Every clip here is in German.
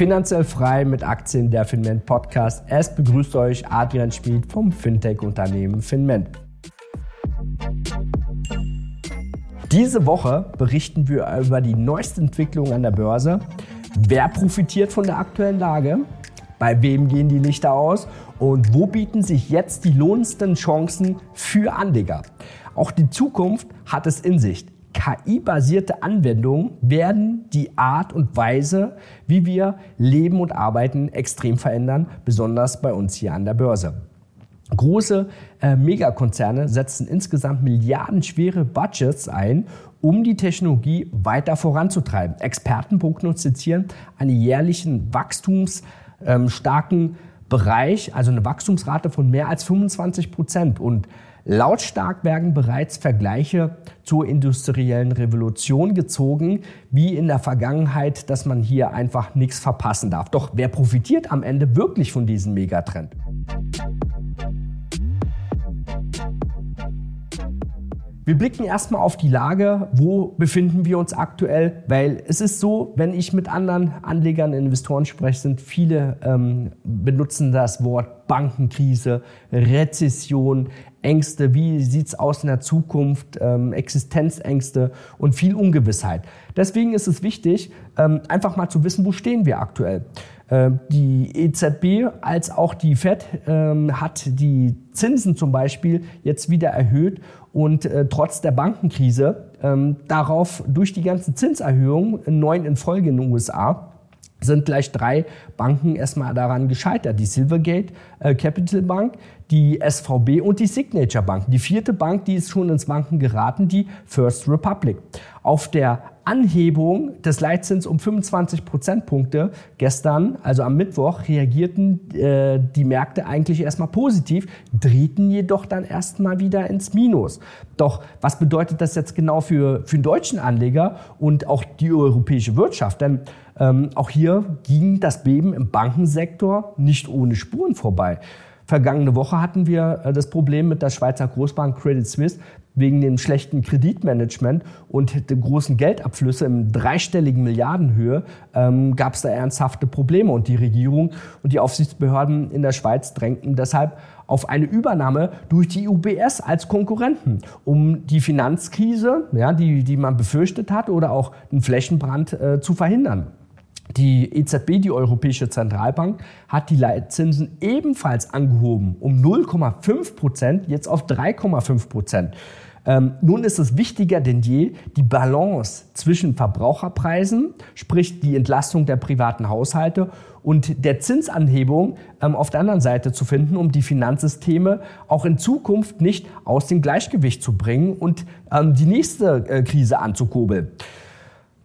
Finanziell frei mit Aktien der Finment Podcast. Es begrüßt euch Adrian Schmid vom Fintech-Unternehmen Finment. Diese Woche berichten wir über die neueste Entwicklung an der Börse. Wer profitiert von der aktuellen Lage? Bei wem gehen die Lichter aus? Und wo bieten sich jetzt die lohnendsten Chancen für Anleger? Auch die Zukunft hat es in sich. KI-basierte Anwendungen werden die Art und Weise, wie wir leben und arbeiten, extrem verändern, besonders bei uns hier an der Börse. Große äh, Megakonzerne setzen insgesamt milliardenschwere Budgets ein, um die Technologie weiter voranzutreiben. Experten prognostizieren einen jährlichen wachstumsstarken ähm, Bereich, also eine Wachstumsrate von mehr als 25 Prozent. Und Lautstark werden bereits Vergleiche zur industriellen Revolution gezogen, wie in der Vergangenheit, dass man hier einfach nichts verpassen darf. Doch wer profitiert am Ende wirklich von diesem Megatrend? Wir blicken erstmal auf die Lage, wo befinden wir uns aktuell, weil es ist so, wenn ich mit anderen Anlegern, Investoren spreche, sind viele ähm, benutzen das Wort Bankenkrise, Rezession, Ängste, wie sieht's aus in der Zukunft, ähm, Existenzängste und viel Ungewissheit. Deswegen ist es wichtig, ähm, einfach mal zu wissen, wo stehen wir aktuell. Ähm, die EZB als auch die Fed ähm, hat die Zinsen zum Beispiel jetzt wieder erhöht und äh, trotz der Bankenkrise ähm, darauf durch die ganzen Zinserhöhungen, neun in Folge in den USA, sind gleich drei Banken erstmal daran gescheitert. Die Silvergate äh, Capital Bank, die SVB und die Signature Bank. Die vierte Bank, die ist schon ins Banken geraten, die First Republic. Auf der Anhebung des Leitzins um 25 Prozentpunkte gestern, also am Mittwoch, reagierten äh, die Märkte eigentlich erstmal positiv, drehten jedoch dann erstmal wieder ins Minus. Doch was bedeutet das jetzt genau für, für den deutschen Anleger und auch die europäische Wirtschaft? Denn ähm, auch hier ging das Beben im Bankensektor nicht ohne Spuren vorbei. Vergangene Woche hatten wir äh, das Problem mit der Schweizer Großbank Credit Suisse wegen dem schlechten Kreditmanagement und der großen Geldabflüsse im dreistelligen Milliardenhöhe ähm, gab es da ernsthafte Probleme und die Regierung und die Aufsichtsbehörden in der Schweiz drängten deshalb auf eine Übernahme durch die UBS als Konkurrenten, um die Finanzkrise, ja, die, die man befürchtet hat, oder auch einen Flächenbrand äh, zu verhindern. Die EZB, die Europäische Zentralbank, hat die Leitzinsen ebenfalls angehoben um 0,5 Prozent, jetzt auf 3,5 Prozent. Ähm, nun ist es wichtiger denn je, die Balance zwischen Verbraucherpreisen, sprich die Entlastung der privaten Haushalte und der Zinsanhebung ähm, auf der anderen Seite zu finden, um die Finanzsysteme auch in Zukunft nicht aus dem Gleichgewicht zu bringen und ähm, die nächste äh, Krise anzukurbeln.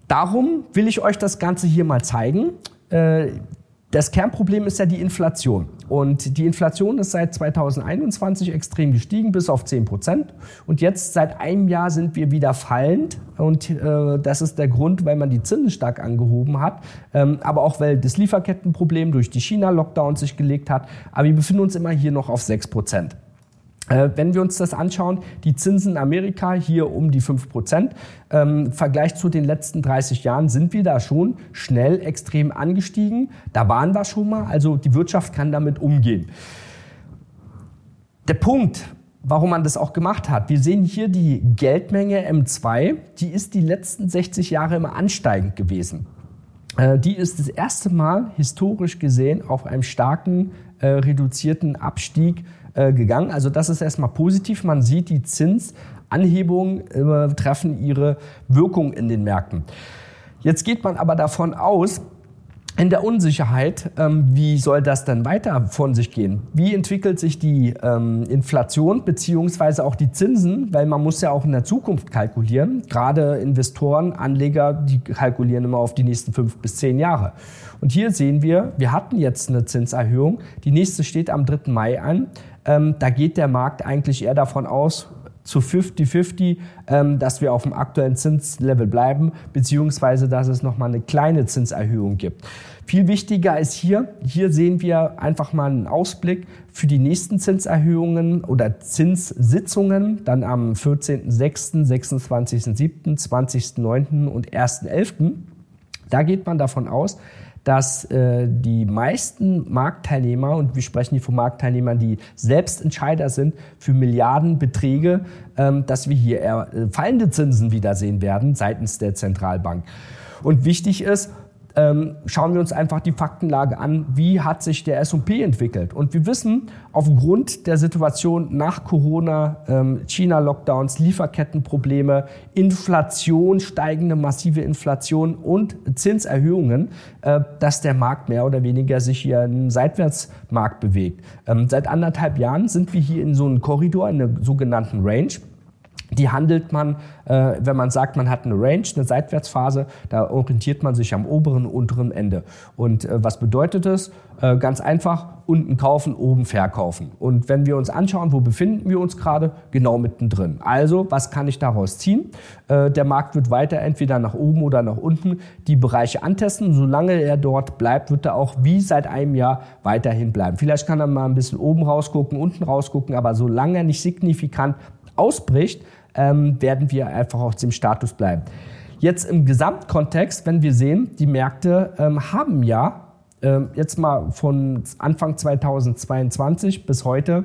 Darum will ich euch das Ganze hier mal zeigen. Äh, das Kernproblem ist ja die Inflation. Und die Inflation ist seit 2021 extrem gestiegen, bis auf 10 Prozent. Und jetzt seit einem Jahr sind wir wieder fallend. Und äh, das ist der Grund, weil man die Zinsen stark angehoben hat. Ähm, aber auch weil das Lieferkettenproblem durch die China-Lockdown sich gelegt hat. Aber wir befinden uns immer hier noch auf 6 Prozent. Äh, wenn wir uns das anschauen, die Zinsen in Amerika hier um die 5 Prozent. Ähm, Im Vergleich zu den letzten 30 Jahren sind wir da schon schnell extrem angestiegen. Da waren wir schon mal. Also die Wirtschaft kann damit umgehen. Der Punkt, warum man das auch gemacht hat. Wir sehen hier die Geldmenge M2, die ist die letzten 60 Jahre immer ansteigend gewesen. Äh, die ist das erste Mal historisch gesehen auf einem starken äh, reduzierten Abstieg äh, gegangen. Also das ist erstmal positiv. Man sieht, die Zinsanhebungen äh, treffen ihre Wirkung in den Märkten. Jetzt geht man aber davon aus, in der Unsicherheit, ähm, wie soll das dann weiter von sich gehen? Wie entwickelt sich die ähm, Inflation beziehungsweise auch die Zinsen? Weil man muss ja auch in der Zukunft kalkulieren. Gerade Investoren, Anleger, die kalkulieren immer auf die nächsten fünf bis zehn Jahre. Und hier sehen wir, wir hatten jetzt eine Zinserhöhung. Die nächste steht am 3. Mai an. Ähm, da geht der Markt eigentlich eher davon aus, zu 50-50, ähm, dass wir auf dem aktuellen Zinslevel bleiben, beziehungsweise dass es nochmal eine kleine Zinserhöhung gibt. Viel wichtiger ist hier, hier sehen wir einfach mal einen Ausblick für die nächsten Zinserhöhungen oder Zinssitzungen, dann am 14.06., 26.07., 20.09. und 1.11. Da geht man davon aus, dass äh, die meisten Marktteilnehmer, und wir sprechen hier von Marktteilnehmern, die selbst Entscheider sind für Milliardenbeträge, ähm, dass wir hier eher äh, fallende Zinsen wiedersehen werden seitens der Zentralbank. Und wichtig ist, ähm, schauen wir uns einfach die Faktenlage an, wie hat sich der S&P entwickelt. Und wir wissen, aufgrund der Situation nach Corona, ähm, China-Lockdowns, Lieferkettenprobleme, Inflation, steigende massive Inflation und Zinserhöhungen, äh, dass der Markt mehr oder weniger sich hier im Seitwärtsmarkt bewegt. Ähm, seit anderthalb Jahren sind wir hier in so einem Korridor, in einer sogenannten Range. Die handelt man, äh, wenn man sagt, man hat eine Range, eine Seitwärtsphase, da orientiert man sich am oberen, unteren Ende. Und äh, was bedeutet das? Äh, ganz einfach, unten kaufen, oben verkaufen. Und wenn wir uns anschauen, wo befinden wir uns gerade? Genau mittendrin. Also, was kann ich daraus ziehen? Äh, der Markt wird weiter entweder nach oben oder nach unten die Bereiche antesten. Solange er dort bleibt, wird er auch wie seit einem Jahr weiterhin bleiben. Vielleicht kann er mal ein bisschen oben rausgucken, unten rausgucken, aber solange er nicht signifikant ausbricht, ähm, werden wir einfach auf dem Status bleiben. Jetzt im Gesamtkontext, wenn wir sehen, die Märkte ähm, haben ja ähm, jetzt mal von Anfang 2022 bis heute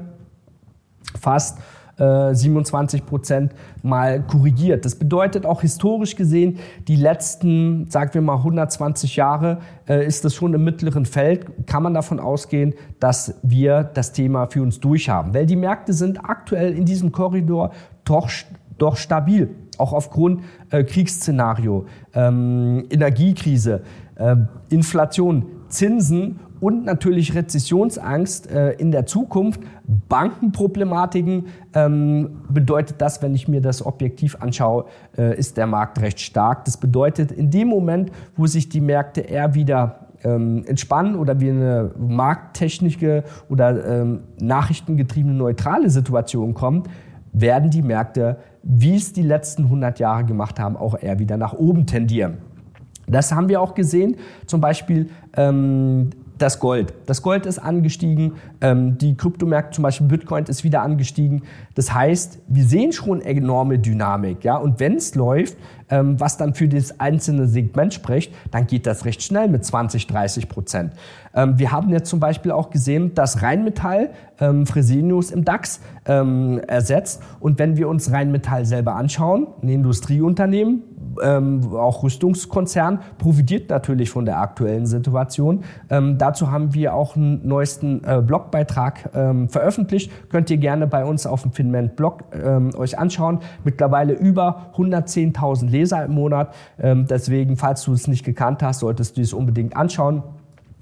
fast 27 äh, Prozent mal korrigiert. Das bedeutet auch historisch gesehen, die letzten, sagen wir mal 120 Jahre, äh, ist das schon im mittleren Feld. Kann man davon ausgehen, dass wir das Thema für uns durchhaben. Weil die Märkte sind aktuell in diesem Korridor doch doch stabil, auch aufgrund äh, Kriegsszenario, ähm, Energiekrise, äh, Inflation, Zinsen und natürlich Rezessionsangst äh, in der Zukunft, Bankenproblematiken, ähm, bedeutet das, wenn ich mir das objektiv anschaue, äh, ist der Markt recht stark. Das bedeutet, in dem Moment, wo sich die Märkte eher wieder ähm, entspannen oder wir eine markttechnische oder ähm, nachrichtengetriebene neutrale Situation kommen, werden die Märkte wie es die letzten 100 Jahre gemacht haben, auch eher wieder nach oben tendieren. Das haben wir auch gesehen, zum Beispiel ähm, das Gold. Das Gold ist angestiegen, ähm, die Kryptomärkte, zum Beispiel Bitcoin, ist wieder angestiegen. Das heißt, wir sehen schon enorme Dynamik. Ja? Und wenn es läuft, ähm, was dann für das einzelne Segment spricht, dann geht das recht schnell mit 20, 30 Prozent. Ähm, wir haben jetzt zum Beispiel auch gesehen, dass Rheinmetall ähm, Fresenius im DAX ähm, ersetzt. Und wenn wir uns Rheinmetall selber anschauen, ein Industrieunternehmen, ähm, auch Rüstungskonzern, profitiert natürlich von der aktuellen Situation. Ähm, dazu haben wir auch einen neuesten äh, Blogbeitrag ähm, veröffentlicht. Könnt ihr gerne bei uns auf dem Finment-Blog ähm, euch anschauen. Mittlerweile über 110.000 Leser im Monat. Ähm, deswegen, falls du es nicht gekannt hast, solltest du es unbedingt anschauen.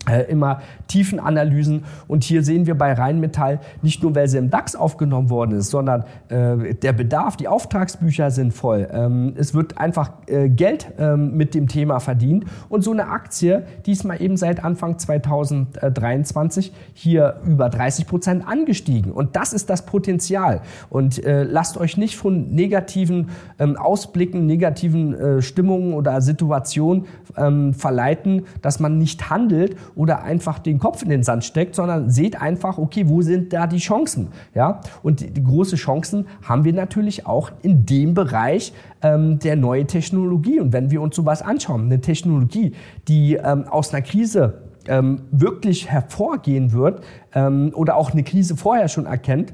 Äh, immer Tiefenanalysen. Und hier sehen wir bei Rheinmetall nicht nur, weil sie im DAX aufgenommen worden ist, sondern äh, der Bedarf, die Auftragsbücher sind voll. Ähm, es wird einfach äh, Geld ähm, mit dem Thema verdient. Und so eine Aktie, diesmal eben seit Anfang 2023 hier über 30 Prozent angestiegen. Und das ist das Potenzial. Und äh, lasst euch nicht von negativen ähm, Ausblicken, negativen äh, Stimmungen oder Situationen ähm, verleiten, dass man nicht handelt oder einfach den Kopf in den Sand steckt, sondern seht einfach, okay, wo sind da die Chancen? Ja? Und die, die große Chancen haben wir natürlich auch in dem Bereich ähm, der neuen Technologie. Und wenn wir uns sowas anschauen, eine Technologie, die ähm, aus einer Krise ähm, wirklich hervorgehen wird ähm, oder auch eine Krise vorher schon erkennt,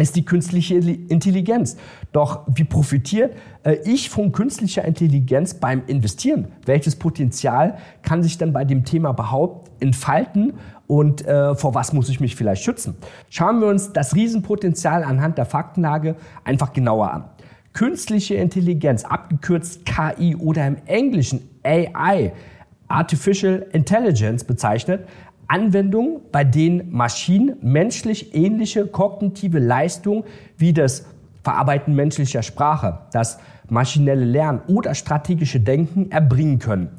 ist die künstliche Intelligenz. Doch wie profitiert äh, ich von künstlicher Intelligenz beim Investieren? Welches Potenzial kann sich dann bei dem Thema überhaupt entfalten und äh, vor was muss ich mich vielleicht schützen? Schauen wir uns das Riesenpotenzial anhand der Faktenlage einfach genauer an. Künstliche Intelligenz, abgekürzt KI oder im Englischen AI, Artificial Intelligence bezeichnet, Anwendungen, bei denen Maschinen menschlich ähnliche kognitive Leistungen wie das Verarbeiten menschlicher Sprache, das maschinelle Lernen oder strategische Denken erbringen können.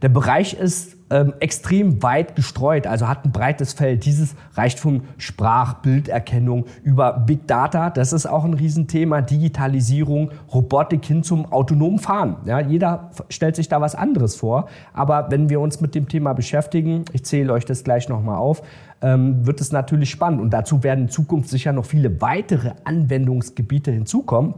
Der Bereich ist ähm, extrem weit gestreut, also hat ein breites Feld. Dieses reicht von Sprach-, Bilderkennung über Big Data, das ist auch ein Riesenthema, Digitalisierung, Robotik hin zum autonomen Fahren. Ja, jeder stellt sich da was anderes vor, aber wenn wir uns mit dem Thema beschäftigen, ich zähle euch das gleich nochmal auf, ähm, wird es natürlich spannend und dazu werden in Zukunft sicher noch viele weitere Anwendungsgebiete hinzukommen.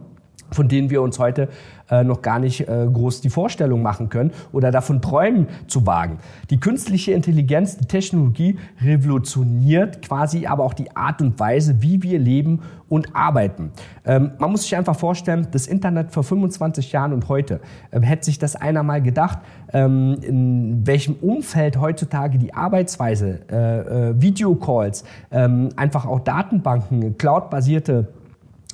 von denen wir uns heute äh, noch gar nicht äh, groß die Vorstellung machen können oder davon träumen zu wagen. Die künstliche Intelligenz, die Technologie revolutioniert quasi aber auch die Art und Weise, wie wir leben und arbeiten. Ähm, man muss sich einfach vorstellen, das Internet vor 25 Jahren und heute, äh, hätte sich das einer mal gedacht, ähm, in welchem Umfeld heutzutage die Arbeitsweise, äh, äh, Videocalls, ähm, einfach auch Datenbanken, cloudbasierte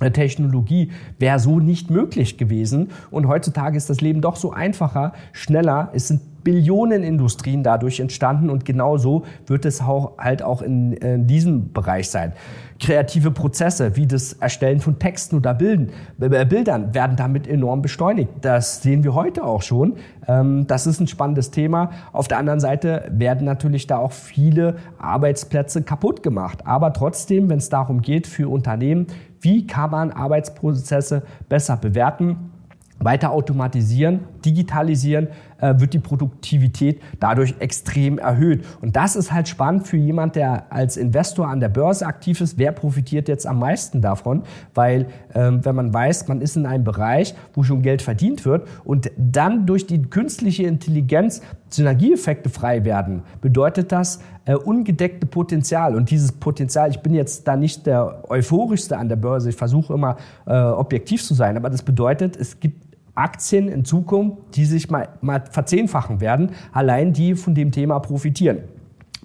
Technologie wäre so nicht möglich gewesen. Und heutzutage ist das Leben doch so einfacher, schneller. Es sind Billionen Industrien dadurch entstanden und genauso wird es auch, halt auch in, in, diesem Bereich sein. Kreative Prozesse wie das Erstellen von Texten oder Bilden, äh, Bildern werden damit enorm beschleunigt. Das sehen wir heute auch schon. Ähm, das ist ein spannendes Thema. Auf der anderen Seite werden natürlich da auch viele Arbeitsplätze kaputt gemacht. Aber trotzdem, wenn es darum geht, für Unternehmen wie kann man Arbeitsprozesse besser bewerten, weiter automatisieren, digitalisieren, äh, wird die Produktivität dadurch extrem erhöht. Und das ist halt spannend für jemand, der als Investor an der Börse aktiv ist. Wer profitiert jetzt am meisten davon? Weil ähm, wenn man weiß, man ist in einem Bereich, wo schon Geld verdient wird und dann durch die künstliche Intelligenz Synergieeffekte frei werden, bedeutet das äh, ungedeckte Potenzial. Und dieses Potenzial, ich bin jetzt da nicht der euphorischste an der Börse, ich versuche immer äh, objektiv zu sein, aber das bedeutet, es gibt Aktien in Zukunft, die sich mal, mal verzehnfachen werden, allein die von dem Thema profitieren.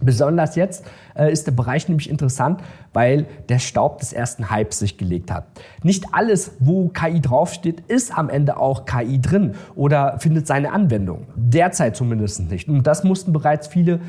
Besonders jetzt äh, ist der Bereich nämlich interessant, weil der Staub des ersten Hypes sich gelegt hat. Nicht alles, wo KI draufsteht, ist am Ende auch KI drin oder findet seine Anwendung. Derzeit zumindest nicht. Und das mussten bereits viele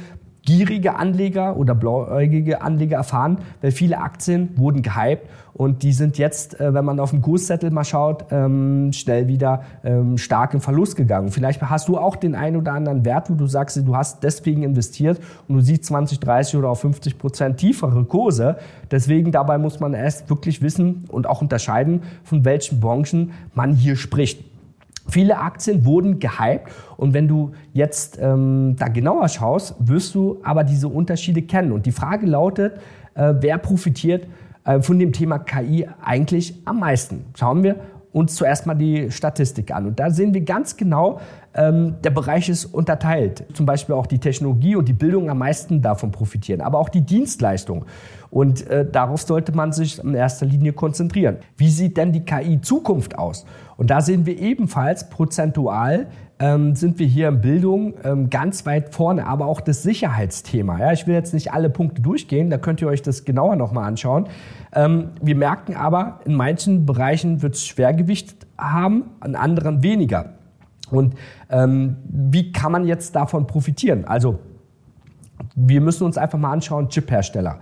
gierige Anleger oder blauäugige Anleger erfahren, weil viele Aktien wurden gehypt und die sind jetzt, äh, wenn man auf den Kurszettel mal schaut, ähm, schnell wieder ähm, stark in Verlust gegangen. Vielleicht hast du auch den einen oder anderen Wert, wo du sagst, du hast deswegen investiert und du siehst 20, 30 oder auch 50 Prozent tiefere Kurse. Deswegen dabei muss man erst wirklich wissen und auch unterscheiden, von welchen Branchen man hier spricht. Viele Aktien wurden gehypt und wenn du jetzt ähm, da genauer schaust, wirst du aber diese Unterschiede kennen. Und die Frage lautet, äh, wer profitiert äh, von dem Thema KI eigentlich am meisten? Schauen wir uns zuerst mal die Statistik an. Und da sehen wir ganz genau, ähm, der Bereich ist unterteilt. Zum Beispiel auch die Technologie und die Bildung am meisten davon profitieren, aber auch die Dienstleistung. Und äh, darauf sollte man sich in erster Linie konzentrieren. Wie sieht denn die KI-Zukunft aus? Und da sehen wir ebenfalls prozentual ähm, sind wir hier in Bildung ähm, ganz weit vorne, aber auch das Sicherheitsthema. Ja, ich will jetzt nicht alle Punkte durchgehen, da könnt ihr euch das genauer nochmal anschauen. Ähm, wir merken aber, in manchen Bereichen wird es Schwergewicht haben, an anderen weniger. Und ähm, wie kann man jetzt davon profitieren? Also wir müssen uns einfach mal anschauen, Chiphersteller.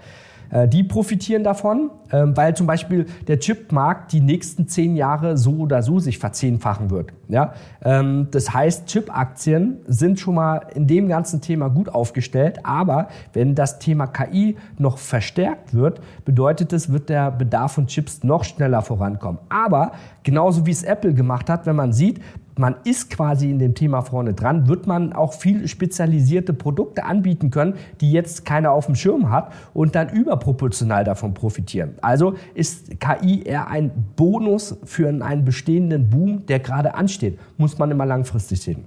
Äh, die profitieren davon, ähm, weil zum Beispiel der Chipmarkt die nächsten zehn Jahre so oder so sich verzehnfachen wird. Ähm, das heißt, Chip-Aktien sind schon mal in dem ganzen Thema gut aufgestellt, aber wenn das Thema KI noch verstärkt wird, bedeutet es, wird der Bedarf von Chips noch schneller vorankommen. Aber genauso wie es Apple gemacht hat, wenn man sieht, man ist quasi in dem Thema vorne dran, wird man auch viel spezialisierte Produkte anbieten können, die jetzt keiner auf dem Schirm hat und dann überproportional davon profitieren. Also ist KI eher ein Bonus für einen bestehenden Boom, der gerade ansteht. Muss man immer langfristig sehen.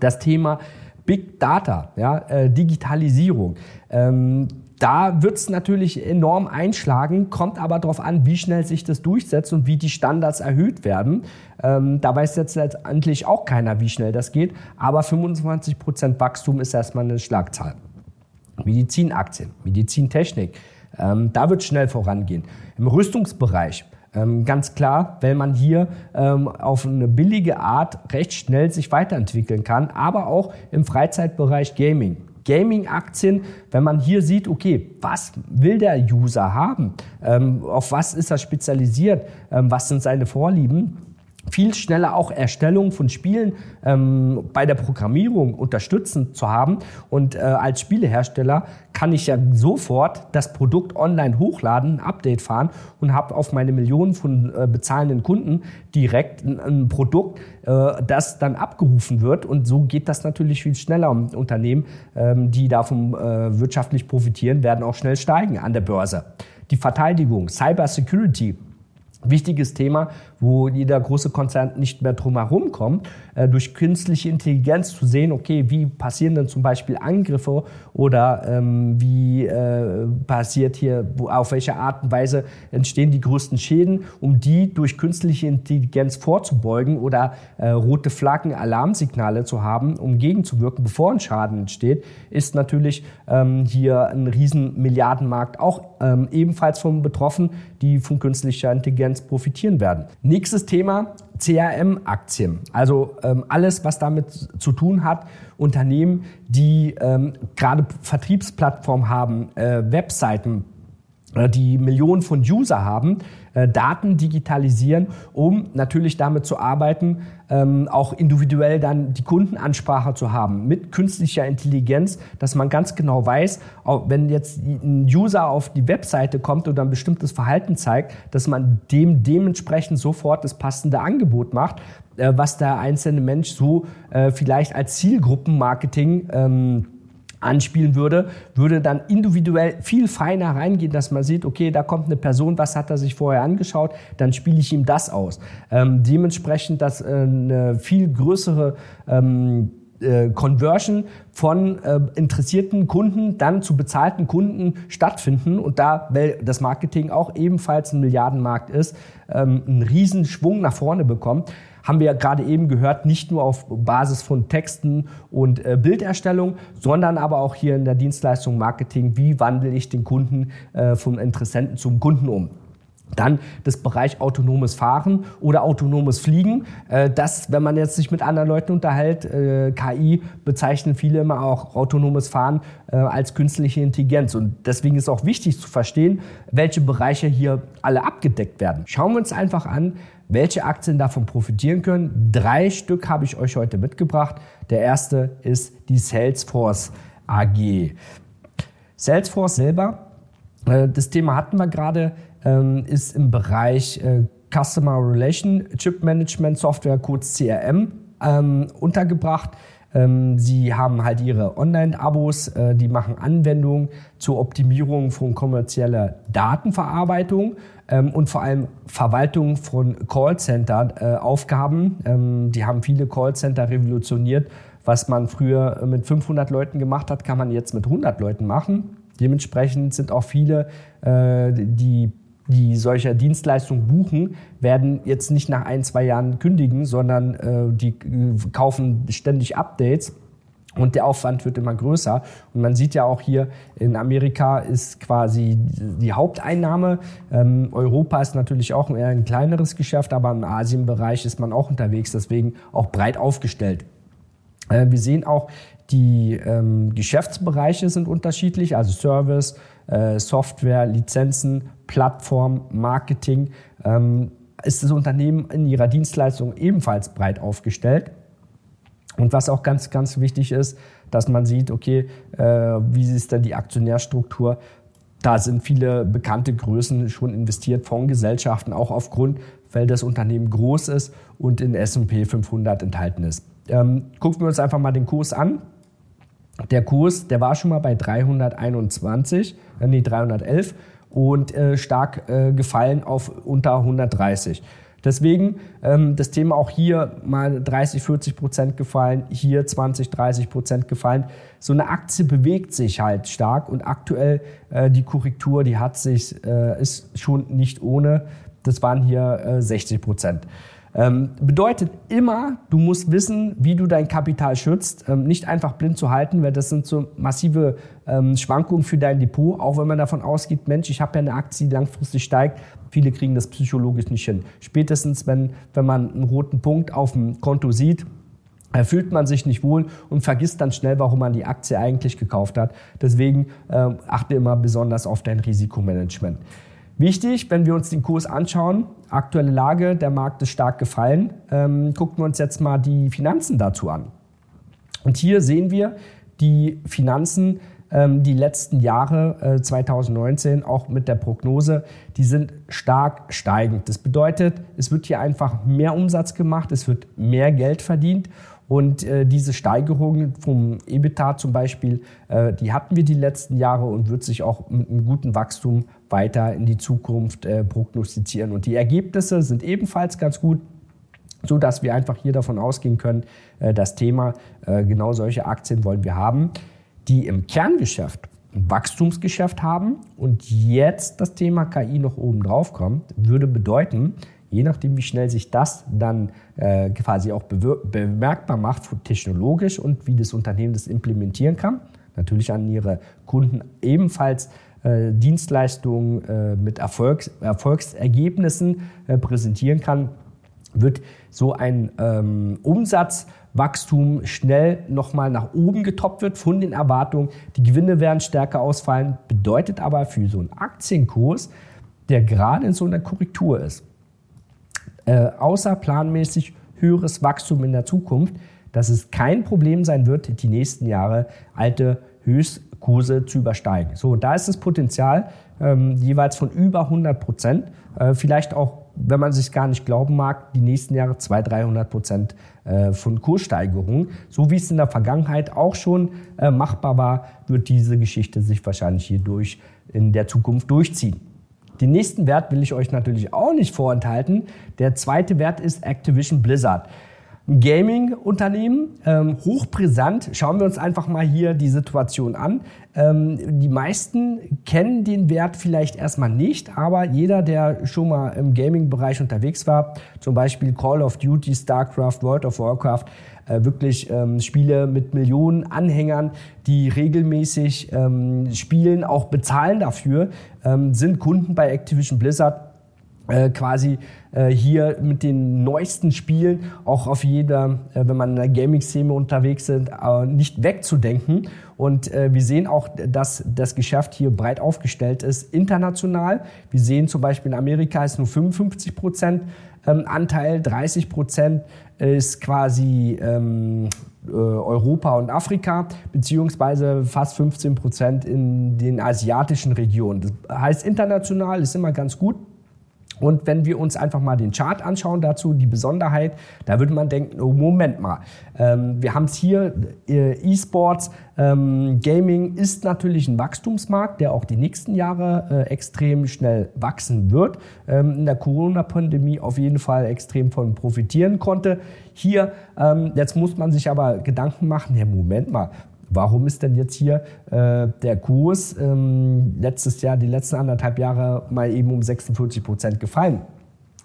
Das Thema Big Data, ja, äh, Digitalisierung. Ähm, da wird es natürlich enorm einschlagen, kommt aber darauf an, wie schnell sich das durchsetzt und wie die Standards erhöht werden. Ähm, da weiß jetzt letztendlich auch keiner, wie schnell das geht, aber 25 Prozent Wachstum ist erstmal eine Schlagzahl. Medizinaktien, Medizintechnik, ähm, da wird schnell vorangehen. Im Rüstungsbereich, ähm, ganz klar, weil man hier ähm, auf eine billige Art recht schnell sich weiterentwickeln kann, aber auch im Freizeitbereich Gaming. Gaming-Aktien, wenn man hier sieht, okay, was will der User haben, ähm, auf was ist er spezialisiert, ähm, was sind seine Vorlieben, viel schneller auch Erstellung von Spielen ähm, bei der Programmierung unterstützend zu haben. Und äh, als Spielehersteller kann ich ja sofort das Produkt online hochladen, ein Update fahren und habe auf meine Millionen von äh, bezahlenden Kunden direkt ein, ein Produkt, äh, das dann abgerufen wird. Und so geht das natürlich viel schneller. Und Unternehmen, ähm, die davon äh, wirtschaftlich profitieren, werden auch schnell steigen an der Börse. Die Verteidigung, Cyber Security, Wichtiges Thema, wo jeder große Konzern nicht mehr drumherum kommt, äh, durch künstliche Intelligenz zu sehen, okay, wie passieren denn zum Beispiel Angriffe oder ähm, wie äh, passiert hier, wo, auf welche Art und Weise entstehen die größten Schäden, um die durch künstliche Intelligenz vorzubeugen oder äh, rote Flaggen, Alarmsignale zu haben, um gegenzuwirken, bevor ein Schaden entsteht, ist natürlich ähm, hier ein riesen Milliardenmarkt auch ähm, ebenfalls von betroffen, die von künstlicher Intelligenz profitieren werden. Nächstes Thema, CRM-Aktien. Also ähm, alles, was damit zu tun hat, Unternehmen, die ähm, gerade Vertriebsplattformen haben, äh, Webseiten, äh, die Millionen von User haben, Daten digitalisieren, um natürlich damit zu arbeiten, ähm, auch individuell dann die Kundenansprache zu haben. Mit künstlicher Intelligenz, dass man ganz genau weiß, wenn jetzt ein User auf die Webseite kommt oder ein bestimmtes Verhalten zeigt, dass man dem dementsprechend sofort das passende Angebot macht, äh, was der einzelne Mensch so äh, vielleicht als Zielgruppenmarketing ähm, anspielen würde, würde dann individuell viel feiner reingehen, dass man sieht, okay, da kommt eine Person, was hat er sich vorher angeschaut, dann spiele ich ihm das aus. Ähm, dementsprechend, dass äh, eine viel größere ähm, äh, Conversion von äh, interessierten Kunden dann zu bezahlten Kunden stattfinden und da, weil das Marketing auch ebenfalls ein Milliardenmarkt ist, ähm, einen Riesenschwung nach vorne bekommt haben wir ja gerade eben gehört, nicht nur auf Basis von Texten und äh, Bilderstellung, sondern aber auch hier in der Dienstleistung Marketing, wie wandle ich den Kunden äh, vom Interessenten zum Kunden um. Dann das Bereich autonomes Fahren oder autonomes Fliegen. Äh, das, wenn man jetzt sich mit anderen Leuten unterhält, äh, KI bezeichnen viele immer auch autonomes Fahren äh, als künstliche Intelligenz. Und deswegen ist auch wichtig zu verstehen, welche Bereiche hier alle abgedeckt werden. Schauen wir uns einfach an, welche Aktien davon profitieren können. Drei Stück habe ich euch heute mitgebracht. Der erste ist die Salesforce AG. Salesforce selber, äh, das Thema hatten wir gerade, ähm, ist im Bereich äh, Customer Relationship Management Software, kurz CRM, ähm, untergebracht. Ähm, sie haben halt ihre Online-Abos, äh, die machen Anwendungen zur Optimierung von kommerzieller Datenverarbeitung ähm, und vor allem Verwaltung von Callcenter-Aufgaben. Äh, ähm, die haben viele Callcenter revolutioniert. Was man früher mit 500 Leuten gemacht hat, kann man jetzt mit 100 Leuten machen. Dementsprechend sind auch viele, äh, die die solche Dienstleistungen buchen, werden jetzt nicht nach ein, zwei Jahren kündigen, sondern äh, die äh, kaufen ständig Updates und der Aufwand wird immer größer. Und man sieht ja auch hier, in Amerika ist quasi die Haupteinnahme. Ähm, Europa ist natürlich auch eher ein kleineres Geschäft, aber im Asienbereich ist man auch unterwegs, deswegen auch breit aufgestellt. Äh, wir sehen auch, die ähm, Geschäftsbereiche sind unterschiedlich, also Service, äh, Software, Lizenzen, Plattform, Marketing. Ähm, ist das Unternehmen in ihrer Dienstleistung ebenfalls breit aufgestellt. Und was auch ganz, ganz wichtig ist, dass man sieht, okay, äh, wie ist denn die Aktionärstruktur? Da sind viele bekannte Größen schon investiert, Fondsgesellschaften, auch aufgrund, weil das Unternehmen groß ist und in S&P 500 enthalten ist. Ähm, gucken wir uns einfach mal den Kurs an. Der Kurs, der war schon mal bei 321, äh, nee, 311 und äh, stark äh, gefallen auf unter 130. Deswegen ähm, das Thema auch hier mal 30, 40 Prozent gefallen, hier 20, 30 Prozent gefallen. So eine Aktie bewegt sich halt stark und aktuell äh, die Korrektur, die hat sich, äh, ist schon nicht ohne. Das waren hier äh, 60 Prozent. Ähm, bedeutet immer, du musst wissen, wie du dein Kapital schützt. Ähm, nicht einfach blind zu halten, weil das sind so massive ähm, Schwankungen für dein Depot. Auch wenn man davon ausgeht, Mensch, ich habe ja eine Aktie, die langfristig steigt. Viele kriegen das psychologisch nicht hin. Spätestens, wenn, wenn man einen roten Punkt auf dem Konto sieht, fühlt man sich nicht wohl und vergisst dann schnell, warum man die Aktie eigentlich gekauft hat. Deswegen äh, achte immer besonders auf dein Risikomanagement. Wichtig, wenn wir uns den Kurs anschauen, aktuelle Lage, der Markt ist stark gefallen, ähm, gucken wir uns jetzt mal die Finanzen dazu an. Und hier sehen wir die Finanzen, ähm, die letzten Jahre, äh, 2019, auch mit der Prognose, die sind stark steigend. Das bedeutet, es wird hier einfach mehr Umsatz gemacht, es wird mehr Geld verdient Und äh, diese Steigerung vom EBITDA zum Beispiel, äh, die hatten wir die letzten Jahre und wird sich auch mit einem guten Wachstum weiter in die Zukunft äh, prognostizieren. Und die Ergebnisse sind ebenfalls ganz gut so dass wir einfach hier davon ausgehen können, äh, das Thema, äh, genau solche Aktien wollen wir haben, die im Kerngeschäft ein Wachstumsgeschäft haben und jetzt das Thema KI noch oben drauf kommt, würde bedeuten, je nachdem, wie schnell sich das dann äh, quasi auch bemerkbar macht, technologisch und wie das Unternehmen das implementieren kann, natürlich an ihre Kunden ebenfalls äh, Dienstleistungen äh, mit Erfolgs Erfolgsergebnissen äh, präsentieren kann, wird so ein ähm, Umsatzwachstum schnell nochmal nach oben getoppt wird von den Erwartungen. Die Gewinne werden stärker ausfallen, bedeutet aber für so einen Aktienkurs, der gerade in so einer Korrektur ist, äh, außerplanmäßig höheres Wachstum in der Zukunft, dass es kein Problem sein wird, die nächsten Jahre alte Höchstkurse zu übersteigen. So, da ist das Potenzial ähm, jeweils von über 100 Prozent, äh, vielleicht auch wenn man sich gar nicht glauben mag, die nächsten Jahre 200, 300 Prozent äh, von Kurssteigerungen. So wie es in der Vergangenheit auch schon äh, machbar war, wird diese Geschichte sich wahrscheinlich hier durch in der Zukunft durchziehen. Den nächsten Wert will ich euch natürlich auch nicht vorenthalten. Der zweite Wert ist Activision Blizzard. Gaming-Unternehmen, ähm, hochbrisant. Schauen wir uns einfach mal hier die Situation an. Ähm, die meisten kennen den Wert vielleicht erstmal nicht, aber jeder, der schon mal im Gaming-Bereich unterwegs war, zum Beispiel Call of Duty, StarCraft, World of Warcraft, äh, wirklich ähm, Spiele mit Millionen Anhängern, die regelmäßig ähm, spielen, auch bezahlen dafür, ähm, sind Kunden bei Activision Blizzard äh, quasi äh, hier mit den neuesten Spielen auch auf jeder, äh, wenn man in der Gaming-Szene unterwegs ist, äh, nicht wegzudenken. Und äh, wir sehen auch, dass das Geschäft hier breit aufgestellt ist, international. Wir sehen zum Beispiel in Amerika ist nur 55 Prozent ähm, Anteil, 30 Prozent ist quasi ähm, äh, Europa und Afrika, beziehungsweise fast 15 Prozent in den asiatischen Regionen. Das heißt, international ist immer ganz gut. Und wenn wir uns einfach mal den Chart anschauen dazu, die Besonderheit, da würde man denken, oh Moment mal, ähm, wir haben es hier, äh, E-Sports, ähm, Gaming ist natürlich ein Wachstumsmarkt, der auch die nächsten Jahre äh, extrem schnell wachsen wird. Ähm, in der Corona-Pandemie auf jeden Fall extrem von profitieren konnte. Hier, ähm, jetzt muss man sich aber Gedanken machen, ja Moment mal, Warum ist denn jetzt hier äh, der Kurs ähm, letztes Jahr, die letzten anderthalb Jahre mal eben um 46 Prozent gefallen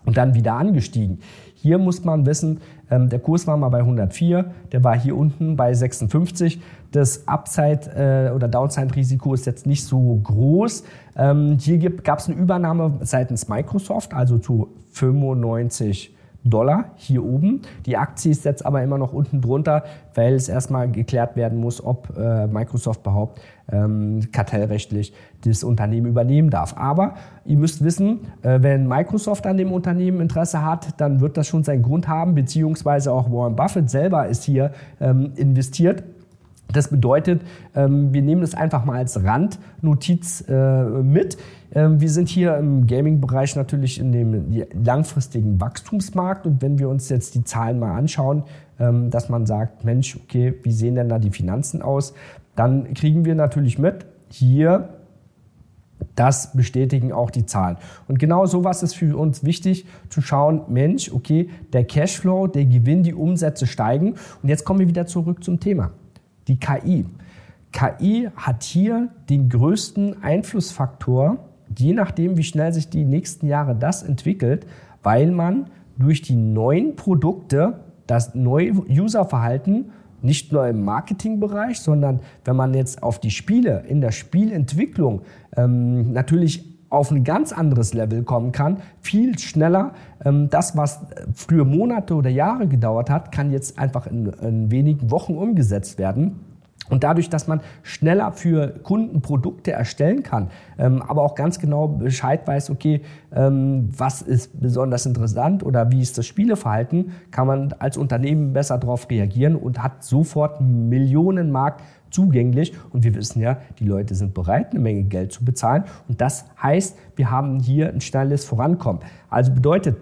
und dann wieder angestiegen? Hier muss man wissen, ähm, der Kurs war mal bei 104, der war hier unten bei 56. Das Upside- äh, oder Downside-Risiko ist jetzt nicht so groß. Ähm, hier gab es eine Übernahme seitens Microsoft, also zu 95 Dollar hier oben. Die Aktie ist jetzt aber immer noch unten drunter, weil es erstmal geklärt werden muss, ob äh, Microsoft überhaupt ähm, kartellrechtlich das Unternehmen übernehmen darf. Aber ihr müsst wissen, äh, wenn Microsoft an dem Unternehmen Interesse hat, dann wird das schon seinen Grund haben, beziehungsweise auch Warren Buffett selber ist hier ähm, investiert. Das bedeutet, ähm, wir nehmen das einfach mal als Randnotiz äh, mit. Ähm, wir sind hier im Gaming-Bereich natürlich in dem langfristigen Wachstumsmarkt und wenn wir uns jetzt die Zahlen mal anschauen, ähm, dass man sagt, Mensch, okay, wie sehen denn da die Finanzen aus? Dann kriegen wir natürlich mit, hier das bestätigen auch die Zahlen. Und genau sowas ist für uns wichtig, zu schauen, Mensch, okay, der Cashflow, der Gewinn, die Umsätze steigen. Und jetzt kommen wir wieder zurück zum Thema die KI. KI hat hier den größten Einflussfaktor, je nachdem, wie schnell sich die nächsten Jahre das entwickelt, weil man durch die neuen Produkte das neue Userverhalten nicht nur im Marketingbereich, sondern wenn man jetzt auf die Spiele, in der Spielentwicklung ähm, natürlich auf ein ganz anderes Level kommen kann, viel schneller. Ähm, das, was früher Monate oder Jahre gedauert hat, kann jetzt einfach in, in wenigen Wochen umgesetzt werden. Und dadurch, dass man schneller für Kunden Produkte erstellen kann, ähm, aber auch ganz genau Bescheid weiß, okay, ähm, was ist besonders interessant oder wie ist das Spieleverhalten, kann man als Unternehmen besser darauf reagieren und hat sofort einen Millionenmarkt zugänglich. Und wir wissen ja, die Leute sind bereit, eine Menge Geld zu bezahlen. Und das heißt, wir haben hier ein schnelles Vorankommen. Also bedeutet,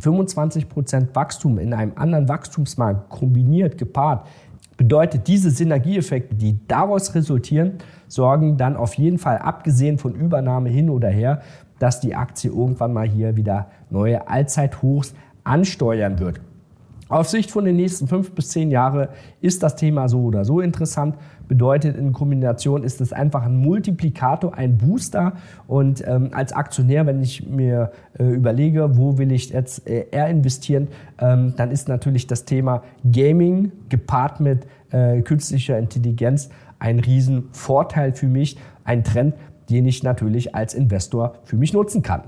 25% Wachstum in einem anderen Wachstumsmarkt kombiniert, gepaart, bedeutet diese Synergieeffekte, die daraus resultieren, sorgen dann auf jeden Fall, abgesehen von Übernahme hin oder her, dass die Aktie irgendwann mal hier wieder neue Allzeithochs ansteuern wird. Auf Sicht von den nächsten fünf bis zehn Jahren ist das Thema so oder so interessant. Bedeutet, in Kombination ist es einfach ein Multiplikator, ein Booster. Und ähm, als Aktionär, wenn ich mir äh, überlege, wo will ich jetzt äh, eher investieren, ähm, dann ist natürlich das Thema Gaming gepaart mit äh, künstlicher Intelligenz ein Riesenvorteil für mich, ein Trend, den ich natürlich als Investor für mich nutzen kann.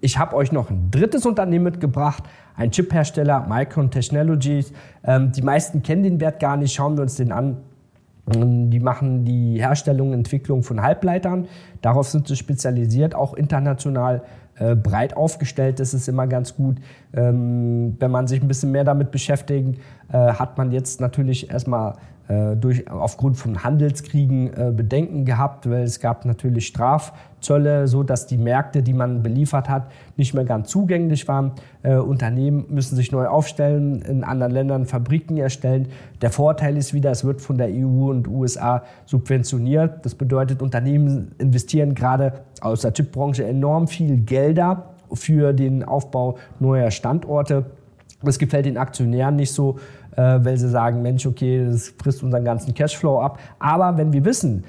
Ich habe euch noch ein drittes Unternehmen mitgebracht, ein Chiphersteller, Micron Technologies. Ähm, die meisten kennen den Wert gar nicht, schauen wir uns den an. Ähm, die machen die Herstellung und Entwicklung von Halbleitern. Darauf sind sie spezialisiert, auch international äh, breit aufgestellt. Das ist immer ganz gut. Ähm, wenn man sich ein bisschen mehr damit beschäftigt, äh, hat man jetzt natürlich erstmal äh, durch, aufgrund von Handelskriegen äh, Bedenken gehabt, weil es gab natürlich Strafzölle, so dass die Märkte, die man beliefert hat, nicht mehr ganz zugänglich waren. Äh, Unternehmen müssen sich neu aufstellen, in anderen Ländern Fabriken erstellen. Der Vorteil ist wieder, es wird von der EU und USA subventioniert. Das bedeutet, Unternehmen investieren gerade aus der Chipbranche enorm viel Gelder für den Aufbau neuer Standorte. Das gefällt den Aktionären nicht so, äh, weil sie sagen, Mensch, okay, das frisst unseren ganzen Cashflow ab. Aber wenn wir wissen,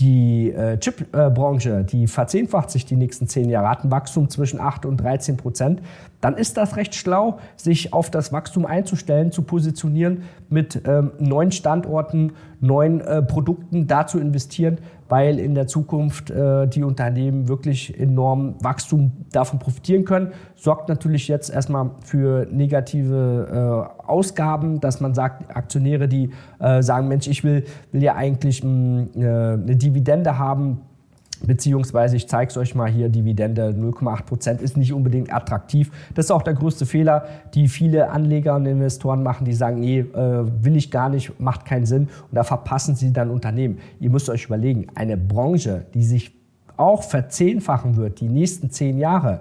die äh, Chip-Branche, die verzehnfacht sich die nächsten zehn Jahre, hat ein Wachstum zwischen 8 und 13 Prozent, dann ist das recht schlau, sich auf das Wachstum einzustellen, zu positionieren, mit ähm, neuen Standorten, neuen äh, Produkten da zu investieren, weil in der Zukunft äh, die Unternehmen wirklich enorm Wachstum davon profitieren können. Sorgt natürlich jetzt erstmal für negative äh, Ausgaben, dass man sagt, Aktionäre, die äh, sagen, Mensch, ich will, will ja eigentlich mh, mm, äh, eine Dividende haben, Beziehungsweise ich zeige es euch mal hier, Dividende 0,8 Prozent ist nicht unbedingt attraktiv. Das ist auch der größte Fehler, die viele Anleger und Investoren machen, die sagen, nee, äh, will ich gar nicht, macht keinen Sinn. Und da verpassen sie dann Unternehmen. Ihr müsst euch überlegen, eine Branche, die sich auch verzehnfachen wird, die nächsten zehn Jahre,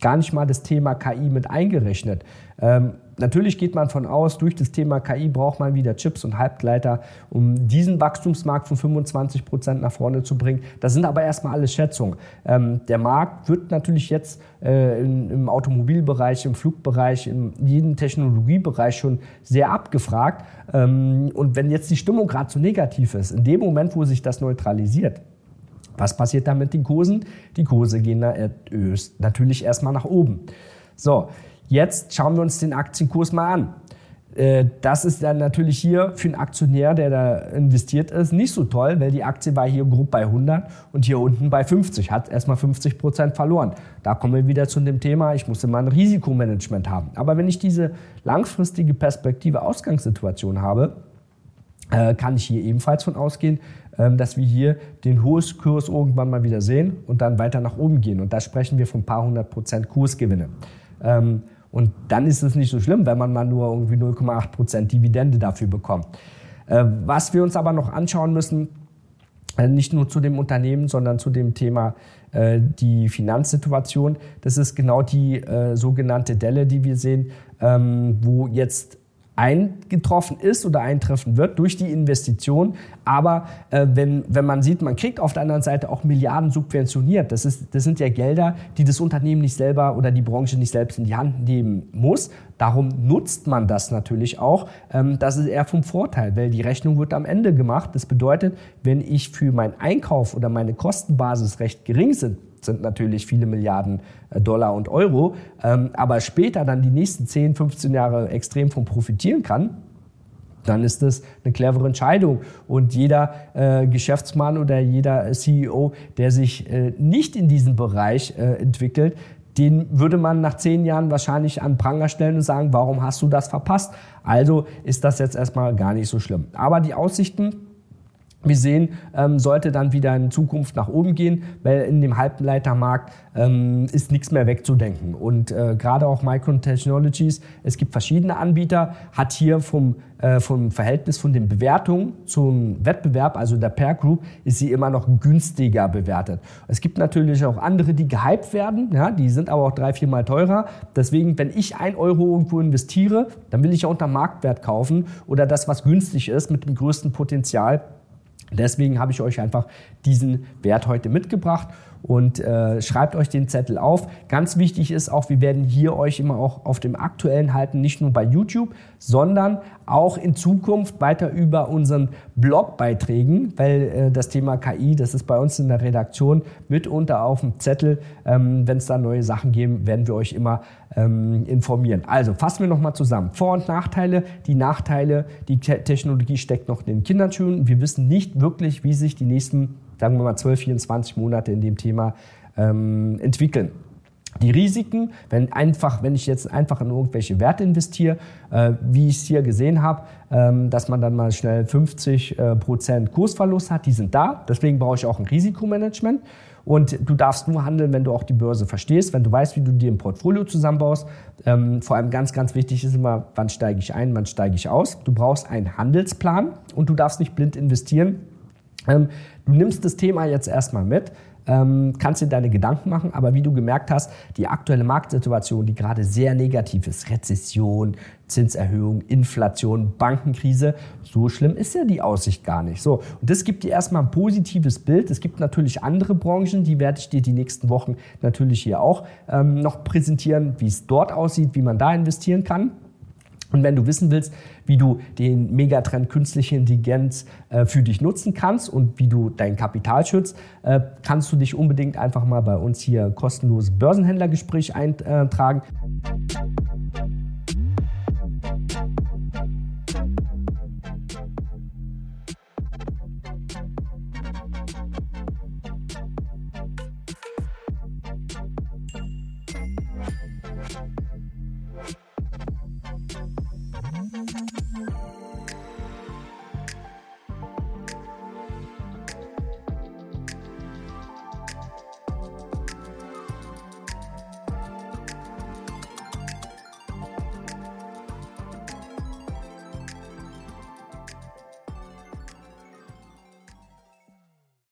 gar nicht mal das Thema KI mit eingerechnet. Ähm, Natürlich geht man von aus, durch das Thema KI braucht man wieder Chips und Halbgleiter, um diesen Wachstumsmarkt von 25 Prozent nach vorne zu bringen. Das sind aber erstmal alles Schätzungen. Ähm, der Markt wird natürlich jetzt äh, in, im Automobilbereich, im Flugbereich, in jedem Technologiebereich schon sehr abgefragt. Ähm, und wenn jetzt die Stimmung gerade so negativ ist, in dem Moment, wo sich das neutralisiert, was passiert dann mit den Kursen? Die Kurse gehen natürlich erstmal nach oben. So, Jetzt schauen wir uns den Aktienkurs mal an. Äh, das ist dann natürlich hier für einen Aktionär, der da investiert ist, nicht so toll, weil die Aktie war hier grob bei 100 und hier unten bei 50, hat erstmal 50 Prozent verloren. Da kommen wir wieder zu dem Thema, ich muss immer ein Risikomanagement haben. Aber wenn ich diese langfristige Perspektive Ausgangssituation habe, äh, kann ich hier ebenfalls von ausgehen, ähm, dass wir hier den Kurs irgendwann mal wieder sehen und dann weiter nach oben gehen. Und da sprechen wir von ein paar hundert Prozent Kursgewinne. Und dann ist es nicht so schlimm, wenn man mal nur irgendwie 0,8 Prozent Dividende dafür bekommt. Äh, was wir uns aber noch anschauen müssen, äh, nicht nur zu dem Unternehmen, sondern zu dem Thema äh, die Finanzsituation. Das ist genau die sogenannte Delle, die wir sehen, ähm, wo jetzt eingetroffen ist oder eintreffen wird durch die Investition. Aber äh, wenn, wenn man sieht, man kriegt auf der anderen Seite auch Milliarden subventioniert, das, ist, das sind ja Gelder, die das Unternehmen nicht selber oder die Branche nicht selbst in die Hand nehmen muss. Darum nutzt man das natürlich auch. Ähm, das ist eher vom Vorteil, weil die Rechnung wird am Ende gemacht. Das bedeutet, wenn ich für meinen Einkauf oder meine Kostenbasis recht gering sind, sind natürlich viele Milliarden äh, Dollar und Euro, ähm, aber später dann die nächsten 10, 15 Jahre extrem von profitieren kann, dann ist das eine clevere Entscheidung. Und jeder äh, Geschäftsmann oder jeder CEO, der sich äh, nicht in diesem Bereich äh, entwickelt, den würde man nach zehn Jahren wahrscheinlich an Pranger stellen und sagen, warum hast du das verpasst? Also ist das jetzt erstmal gar nicht so schlimm. Aber die Aussichten wir sehen, ähm, sollte dann wieder in Zukunft nach oben gehen, weil in dem Halbleitermarkt ähm, ist nichts mehr wegzudenken. Und äh, gerade auch Micron Technologies, es gibt verschiedene Anbieter, hat hier vom, äh, vom Verhältnis von den Bewertungen zum Wettbewerb, also der Pair Group, ist sie immer noch günstiger bewertet. Es gibt natürlich auch andere, die gehypt werden, ja, die sind aber auch drei, viermal teurer. Deswegen, wenn ich ein Euro irgendwo investiere, dann will ich ja unter Marktwert kaufen oder das, was günstig ist, mit dem größten Potenzial Deswegen habe ich euch einfach diesen Wert heute mitgebracht und äh, schreibt euch den Zettel auf. Ganz wichtig ist auch, wir werden hier euch immer auch auf dem aktuellen halten, nicht nur bei YouTube, sondern auch in Zukunft weiter über unseren Blogbeiträgen, weil äh, das Thema KI, das ist bei uns in der Redaktion mitunter auf dem Zettel. Ähm, Wenn es da neue Sachen geben, werden wir euch immer ähm, informieren. Also fassen wir nochmal zusammen. Vor- und Nachteile. Die Nachteile, die Technologie steckt noch in den Kinderschuhen. Wir wissen nicht wirklich, wie sich die nächsten, sagen wir mal, 12, 24 Monate in dem Thema ähm, entwickeln. Die Risiken, wenn einfach, wenn ich jetzt einfach in irgendwelche Werte investiere, äh, wie ich es hier gesehen habe, ähm, dass man dann mal schnell 50 äh, Prozent Kursverlust hat, die sind da. Deswegen brauche ich auch ein Risikomanagement. Und du darfst nur handeln, wenn du auch die Börse verstehst, wenn du weißt, wie du dir ein Portfolio zusammenbaust. Ähm, vor allem ganz, ganz wichtig ist immer, wann steige ich ein, wann steige ich aus. Du brauchst einen Handelsplan und du darfst nicht blind investieren. Ähm, du nimmst das Thema jetzt erstmal mit ähm, kannst dir deine Gedanken machen, aber wie du gemerkt hast, die aktuelle Marktsituation, die gerade sehr negativ ist, Rezession, Zinserhöhung, Inflation, Bankenkrise, so schlimm ist ja die Aussicht gar nicht. So, und das gibt dir erstmal ein positives Bild. Es gibt natürlich andere Branchen, die werde ich dir die nächsten Wochen natürlich hier auch ähm, noch präsentieren, wie es dort aussieht, wie man da investieren kann. Und wenn du wissen willst, wie du den Megatrend künstliche Intelligenz äh, für dich nutzen kannst und wie du dein Kapital schützt, äh, kannst du dich unbedingt einfach mal bei uns hier kostenloses Börsenhändlergespräch eintragen.